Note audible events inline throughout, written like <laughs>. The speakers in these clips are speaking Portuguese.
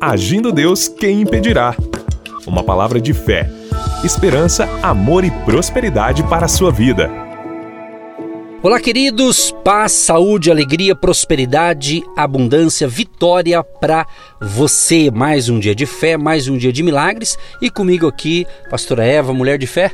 Agindo Deus, quem impedirá? Uma palavra de fé, esperança, amor e prosperidade para a sua vida. Olá, queridos. Paz, saúde, alegria, prosperidade, abundância, vitória para você. Mais um dia de fé, mais um dia de milagres. E comigo aqui, Pastora Eva, mulher de fé.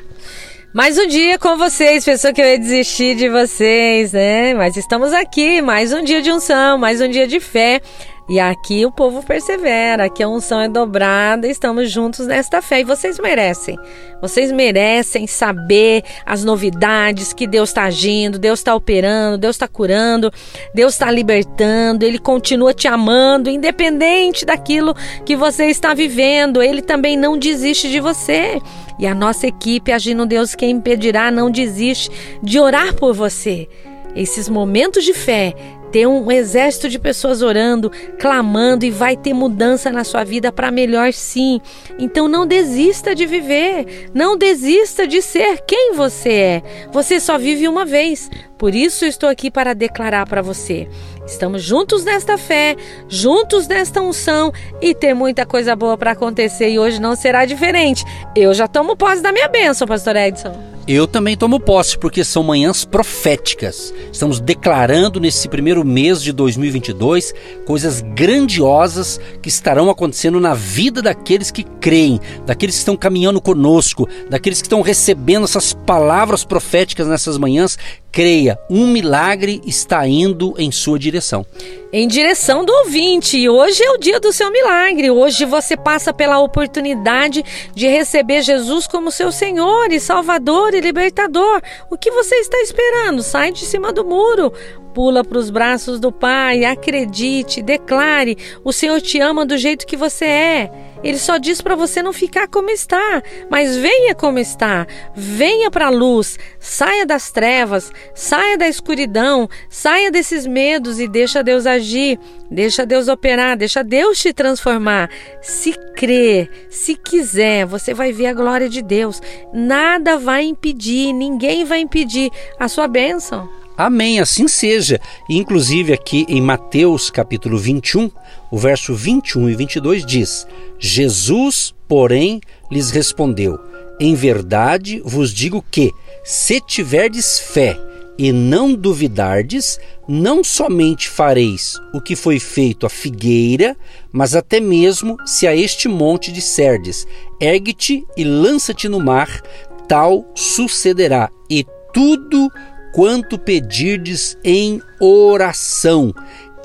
Mais um dia com vocês, pensou que eu ia desistir de vocês, né? Mas estamos aqui, mais um dia de unção, mais um dia de fé. E aqui o povo persevera, aqui a unção é dobrada, estamos juntos nesta fé. E vocês merecem. Vocês merecem saber as novidades que Deus está agindo, Deus está operando, Deus está curando, Deus está libertando, Ele continua te amando, independente daquilo que você está vivendo. Ele também não desiste de você. E a nossa equipe, agindo Deus, quem impedirá, não desiste de orar por você. Esses momentos de fé ter um exército de pessoas orando, clamando e vai ter mudança na sua vida para melhor sim. Então não desista de viver, não desista de ser quem você é. Você só vive uma vez. Por isso estou aqui para declarar para você. Estamos juntos nesta fé, juntos nesta unção e tem muita coisa boa para acontecer e hoje não será diferente. Eu já tomo posse da minha bênção, pastor Edson. Eu também tomo posse, porque são manhãs proféticas. Estamos declarando nesse primeiro mês de 2022 coisas grandiosas que estarão acontecendo na vida daqueles que creem, daqueles que estão caminhando conosco, daqueles que estão recebendo essas palavras proféticas nessas manhãs creia, um milagre está indo em sua direção. Em direção do ouvinte. Hoje é o dia do seu milagre. Hoje você passa pela oportunidade de receber Jesus como seu Senhor e Salvador e Libertador. O que você está esperando? Sai de cima do muro pula para os braços do Pai, acredite, declare: o Senhor te ama do jeito que você é. Ele só diz para você não ficar como está, mas venha como está. Venha para a luz, saia das trevas, saia da escuridão, saia desses medos e deixa Deus agir, deixa Deus operar, deixa Deus te transformar. Se crer, se quiser, você vai ver a glória de Deus. Nada vai impedir, ninguém vai impedir a sua bênção. Amém, assim seja. inclusive aqui em Mateus capítulo 21, o verso 21 e 22 diz: Jesus, porém, lhes respondeu: Em verdade vos digo que, se tiverdes fé e não duvidardes, não somente fareis o que foi feito à figueira, mas até mesmo se a este monte disserdes: Ergue-te e lança-te no mar, tal sucederá, e tudo quanto pedirdes em oração,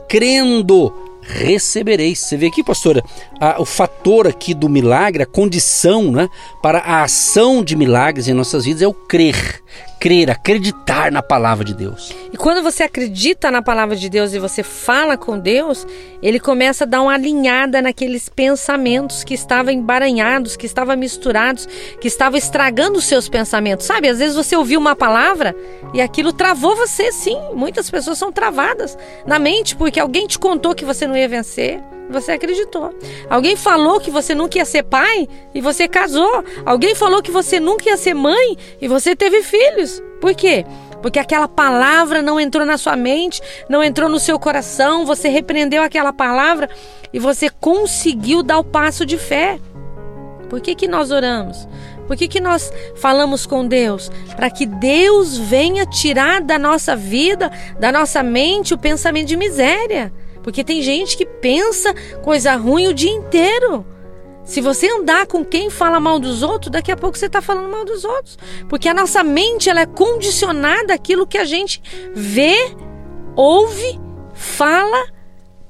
crendo recebereis. Você vê aqui, pastora, a, o fator aqui do milagre, a condição né, para a ação de milagres em nossas vidas é o crer crer, acreditar na palavra de Deus. E quando você acredita na palavra de Deus e você fala com Deus, ele começa a dar uma alinhada naqueles pensamentos que estavam embaranhados, que estavam misturados, que estavam estragando os seus pensamentos. Sabe, às vezes você ouviu uma palavra e aquilo travou você, sim. Muitas pessoas são travadas na mente porque alguém te contou que você não ia vencer você acreditou. Alguém falou que você nunca ia ser pai e você casou. Alguém falou que você nunca ia ser mãe e você teve filhos. Por quê? Porque aquela palavra não entrou na sua mente, não entrou no seu coração, você repreendeu aquela palavra e você conseguiu dar o passo de fé. Por que, que nós oramos? Por que, que nós falamos com Deus? Para que Deus venha tirar da nossa vida, da nossa mente, o pensamento de miséria. Porque tem gente que pensa coisa ruim o dia inteiro. Se você andar com quem fala mal dos outros, daqui a pouco você está falando mal dos outros. Porque a nossa mente ela é condicionada àquilo que a gente vê, ouve, fala,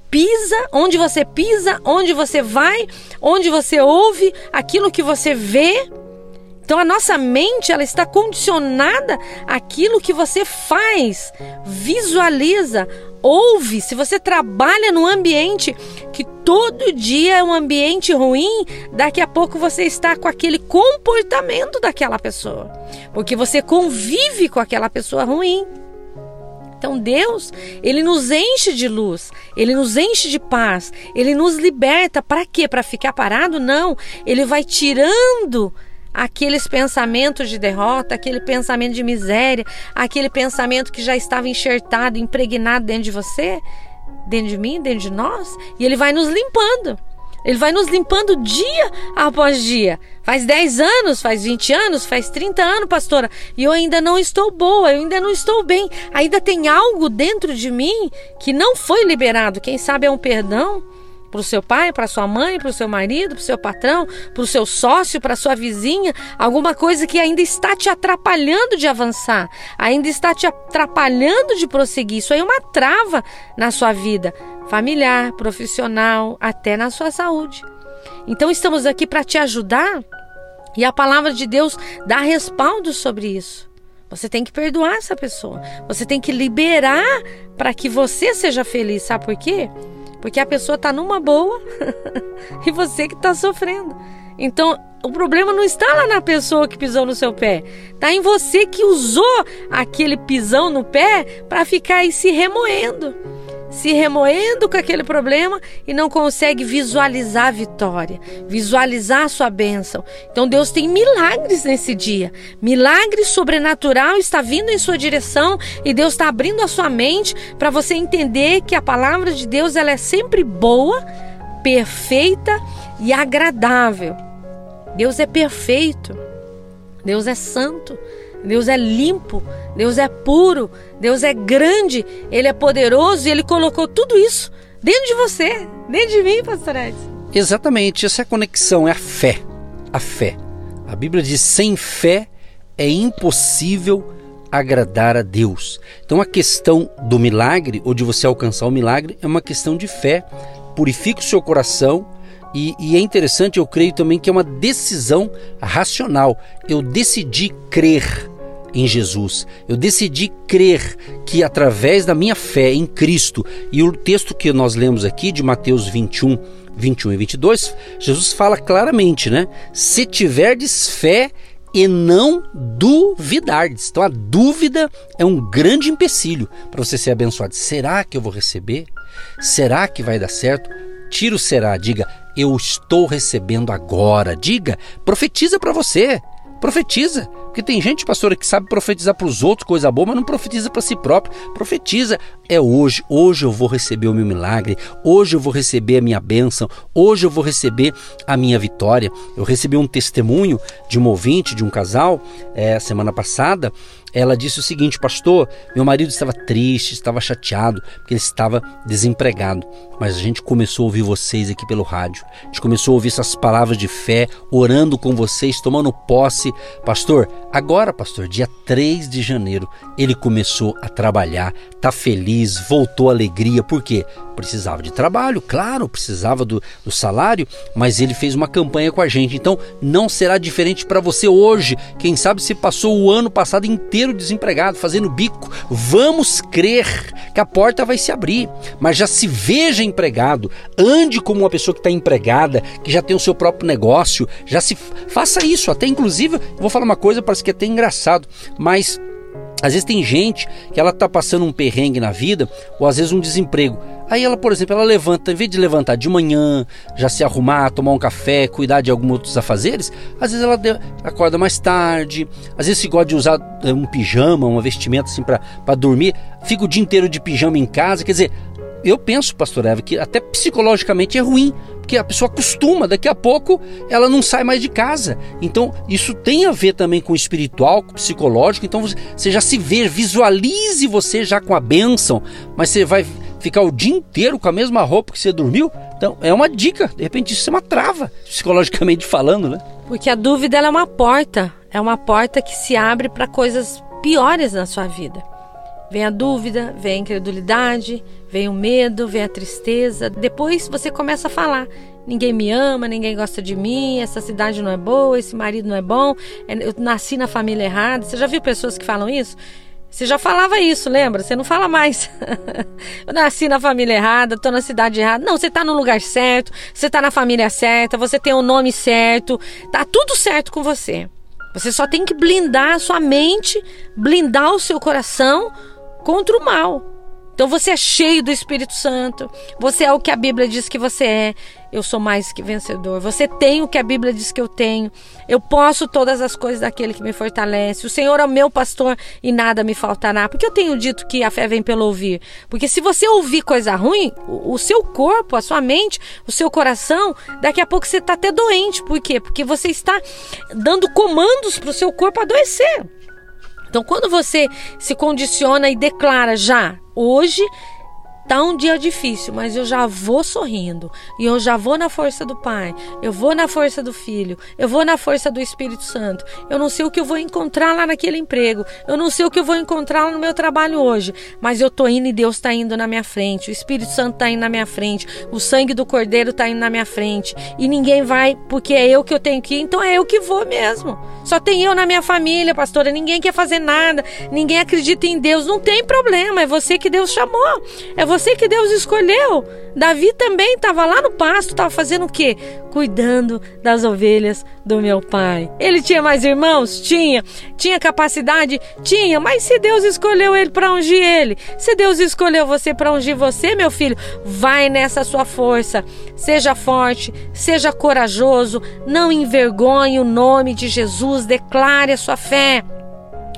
pisa, onde você pisa, onde você vai, onde você ouve, aquilo que você vê. Então a nossa mente ela está condicionada àquilo que você faz, visualiza, ouve, se você trabalha num ambiente que todo dia é um ambiente ruim, daqui a pouco você está com aquele comportamento daquela pessoa, porque você convive com aquela pessoa ruim. Então Deus, ele nos enche de luz, ele nos enche de paz, ele nos liberta. Para quê? Para ficar parado? Não. Ele vai tirando aqueles pensamentos de derrota, aquele pensamento de miséria, aquele pensamento que já estava enxertado, impregnado dentro de você, dentro de mim, dentro de nós, e ele vai nos limpando. Ele vai nos limpando dia após dia. Faz 10 anos, faz 20 anos, faz 30 anos, pastora, e eu ainda não estou boa, eu ainda não estou bem. Ainda tem algo dentro de mim que não foi liberado. Quem sabe é um perdão para o seu pai, para sua mãe, para o seu marido, para o seu patrão, para o seu sócio, para sua vizinha, alguma coisa que ainda está te atrapalhando de avançar, ainda está te atrapalhando de prosseguir. Isso aí é uma trava na sua vida familiar, profissional, até na sua saúde. Então estamos aqui para te ajudar e a palavra de Deus dá respaldo sobre isso. Você tem que perdoar essa pessoa. Você tem que liberar para que você seja feliz. Sabe por quê? Porque a pessoa está numa boa <laughs> e você que está sofrendo. Então, o problema não está lá na pessoa que pisou no seu pé. Está em você que usou aquele pisão no pé para ficar aí se remoendo se remoendo com aquele problema e não consegue visualizar a vitória, visualizar a sua bênção. Então Deus tem milagres nesse dia. Milagre sobrenatural está vindo em sua direção e Deus está abrindo a sua mente para você entender que a palavra de Deus ela é sempre boa, perfeita e agradável. Deus é perfeito. Deus é santo. Deus é limpo, Deus é puro, Deus é grande, Ele é poderoso e Ele colocou tudo isso dentro de você, dentro de mim, pastor Edson. Exatamente, essa é a conexão, é a fé. A fé. A Bíblia diz: sem fé é impossível agradar a Deus. Então a questão do milagre, ou de você alcançar o milagre, é uma questão de fé. Purifique o seu coração e, e, é interessante, eu creio também que é uma decisão racional. Eu decidi crer em Jesus. Eu decidi crer que através da minha fé em Cristo, e o texto que nós lemos aqui de Mateus 21, 21 e 22, Jesus fala claramente, né? Se tiverdes fé e não duvidardes. Então a dúvida é um grande empecilho para você ser abençoado. Será que eu vou receber? Será que vai dar certo? Tira o será, diga eu estou recebendo agora. Diga, profetiza para você. Profetiza. Porque tem gente, pastora, que sabe profetizar para os outros coisa boa, mas não profetiza para si próprio. Profetiza. É hoje. Hoje eu vou receber o meu milagre. Hoje eu vou receber a minha bênção. Hoje eu vou receber a minha vitória. Eu recebi um testemunho de um ouvinte, de um casal, é, semana passada, ela disse o seguinte: Pastor, meu marido estava triste, estava chateado, porque ele estava desempregado. Mas a gente começou a ouvir vocês aqui pelo rádio. A gente começou a ouvir essas palavras de fé, orando com vocês, tomando posse. Pastor, agora, pastor, dia 3 de janeiro, ele começou a trabalhar, tá feliz, voltou a alegria. Por quê? Precisava de trabalho, claro, precisava do, do salário, mas ele fez uma campanha com a gente. Então não será diferente para você hoje. Quem sabe se passou o ano passado inteiro desempregado, fazendo bico. Vamos crer que a porta vai se abrir, mas já se veja empregado, ande como uma pessoa que está empregada, que já tem o seu próprio negócio, já se faça isso. Até inclusive, vou falar uma coisa, parece que é até engraçado, mas às vezes tem gente que ela está passando um perrengue na vida, ou às vezes um desemprego. Aí ela, por exemplo, ela levanta, em vez de levantar de manhã, já se arrumar, tomar um café, cuidar de alguns outros afazeres, às vezes ela acorda mais tarde, às vezes se gosta de usar eh, um pijama, uma vestimenta assim para dormir, fica o dia inteiro de pijama em casa, quer dizer, eu penso, pastor Eva, que até psicologicamente é ruim, porque a pessoa acostuma, daqui a pouco ela não sai mais de casa. Então, isso tem a ver também com o espiritual, com o psicológico. Então, você já se vê, visualize você já com a bênção, mas você vai ficar o dia inteiro com a mesma roupa que você dormiu? Então, é uma dica. De repente, isso é uma trava, psicologicamente falando, né? Porque a dúvida é uma porta. É uma porta que se abre para coisas piores na sua vida. Vem a dúvida, vem a incredulidade, vem o medo, vem a tristeza. Depois você começa a falar: ninguém me ama, ninguém gosta de mim, essa cidade não é boa, esse marido não é bom, é, eu nasci na família errada. Você já viu pessoas que falam isso? Você já falava isso, lembra? Você não fala mais. <laughs> eu nasci na família errada, tô na cidade errada. Não, você tá no lugar certo, você tá na família certa, você tem o nome certo, tá tudo certo com você. Você só tem que blindar a sua mente, blindar o seu coração contra o mal. Então você é cheio do Espírito Santo. Você é o que a Bíblia diz que você é. Eu sou mais que vencedor. Você tem o que a Bíblia diz que eu tenho. Eu posso todas as coisas daquele que me fortalece. O Senhor é o meu pastor e nada me faltará. Porque eu tenho dito que a fé vem pelo ouvir. Porque se você ouvir coisa ruim, o, seu corpo, a sua mente, o seu coração, daqui a pouco você está até doente. Por quê? Porque você está dando comandos para o seu corpo adoecer. Então, quando você se condiciona e declara já, hoje Tá um dia difícil, mas eu já vou sorrindo. E eu já vou na força do Pai. Eu vou na força do Filho. Eu vou na força do Espírito Santo. Eu não sei o que eu vou encontrar lá naquele emprego. Eu não sei o que eu vou encontrar lá no meu trabalho hoje. Mas eu tô indo e Deus está indo na minha frente. O Espírito Santo está indo na minha frente. O sangue do Cordeiro está indo na minha frente. E ninguém vai porque é eu que eu tenho que ir. Então é eu que vou mesmo. Só tem eu na minha família, pastora. Ninguém quer fazer nada. Ninguém acredita em Deus. Não tem problema. É você que Deus chamou. É você que Deus escolheu. Davi também estava lá no pasto, estava fazendo o quê? Cuidando das ovelhas do meu pai. Ele tinha mais irmãos? Tinha. Tinha capacidade? Tinha. Mas se Deus escolheu ele para ungir ele, se Deus escolheu você para ungir você, meu filho, vai nessa sua força. Seja forte, seja corajoso, não envergonhe o nome de Jesus, declare a sua fé.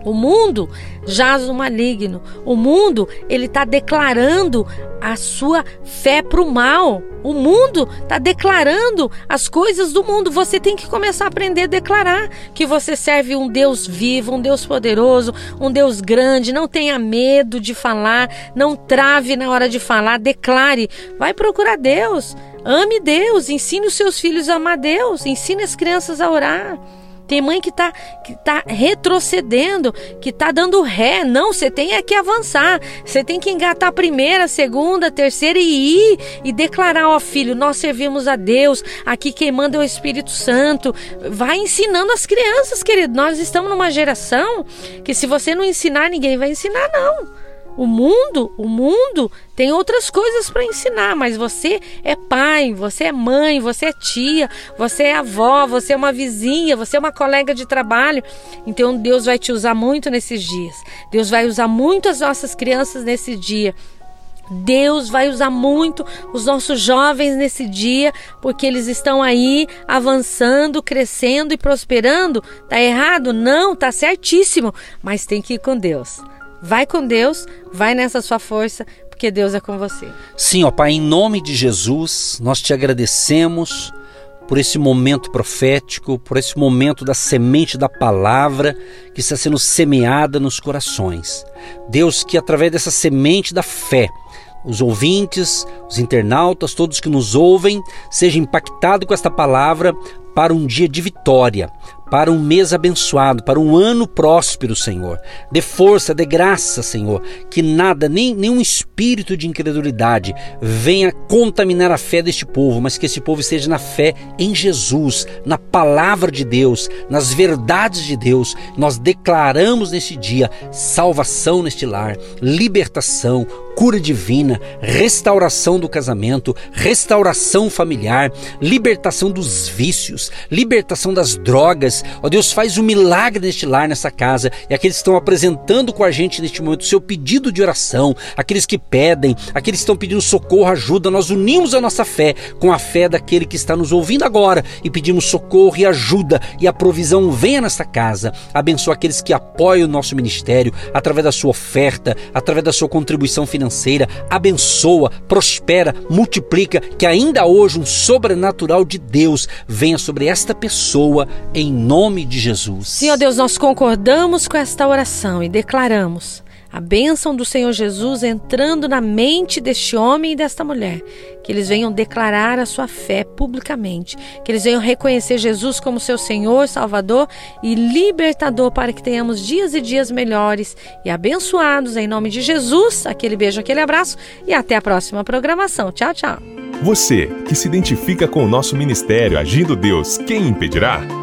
O mundo jaz no maligno. O mundo, ele está declarando a sua fé para o mal. O mundo está declarando as coisas do mundo. Você tem que começar a aprender a declarar que você serve um Deus vivo, um Deus poderoso, um Deus grande. Não tenha medo de falar, não trave na hora de falar, declare. Vai procurar Deus. Ame Deus, ensine os seus filhos a amar Deus, ensine as crianças a orar. Tem mãe que está que tá retrocedendo, que está dando ré. Não, você tem é que avançar. Você tem que engatar a primeira, a segunda, a terceira e ir e declarar: Ó filho, nós servimos a Deus. Aqui quem manda é o Espírito Santo. Vai ensinando as crianças, querido. Nós estamos numa geração que se você não ensinar, ninguém vai ensinar, não. O mundo, o mundo tem outras coisas para ensinar, mas você é pai, você é mãe, você é tia, você é avó, você é uma vizinha, você é uma colega de trabalho. Então Deus vai te usar muito nesses dias. Deus vai usar muito as nossas crianças nesse dia. Deus vai usar muito os nossos jovens nesse dia, porque eles estão aí avançando, crescendo e prosperando. Tá errado? Não, tá certíssimo, mas tem que ir com Deus. Vai com Deus, vai nessa sua força, porque Deus é com você. Sim, ó Pai, em nome de Jesus, nós te agradecemos por esse momento profético, por esse momento da semente da palavra que está sendo semeada nos corações. Deus, que através dessa semente da fé, os ouvintes, os internautas, todos que nos ouvem, sejam impactados com esta palavra para um dia de vitória, para um mês abençoado, para um ano próspero, Senhor. Dê força, dê graça, Senhor, que nada, nem nenhum espírito de incredulidade venha contaminar a fé deste povo, mas que esse povo esteja na fé em Jesus, na palavra de Deus, nas verdades de Deus. Nós declaramos neste dia salvação neste lar, libertação, cura divina, restauração do casamento, restauração familiar, libertação dos vícios, libertação das drogas, Ó Deus, faz um milagre neste lar, nessa casa. E aqueles que estão apresentando com a gente neste momento o seu pedido de oração, aqueles que pedem, aqueles que estão pedindo socorro, ajuda, nós unimos a nossa fé com a fé daquele que está nos ouvindo agora e pedimos socorro e ajuda e a provisão venha nesta casa. Abençoa aqueles que apoiam o nosso ministério através da sua oferta, através da sua contribuição financeira. Abençoa, prospera, multiplica, que ainda hoje um sobrenatural de Deus venha sobre esta pessoa em nome de Jesus. Senhor Deus, nós concordamos com esta oração e declaramos a bênção do Senhor Jesus entrando na mente deste homem e desta mulher, que eles venham declarar a sua fé publicamente, que eles venham reconhecer Jesus como seu Senhor, Salvador e libertador para que tenhamos dias e dias melhores e abençoados em nome de Jesus. Aquele beijo, aquele abraço e até a próxima programação. Tchau, tchau. Você que se identifica com o nosso ministério Agindo Deus, quem impedirá?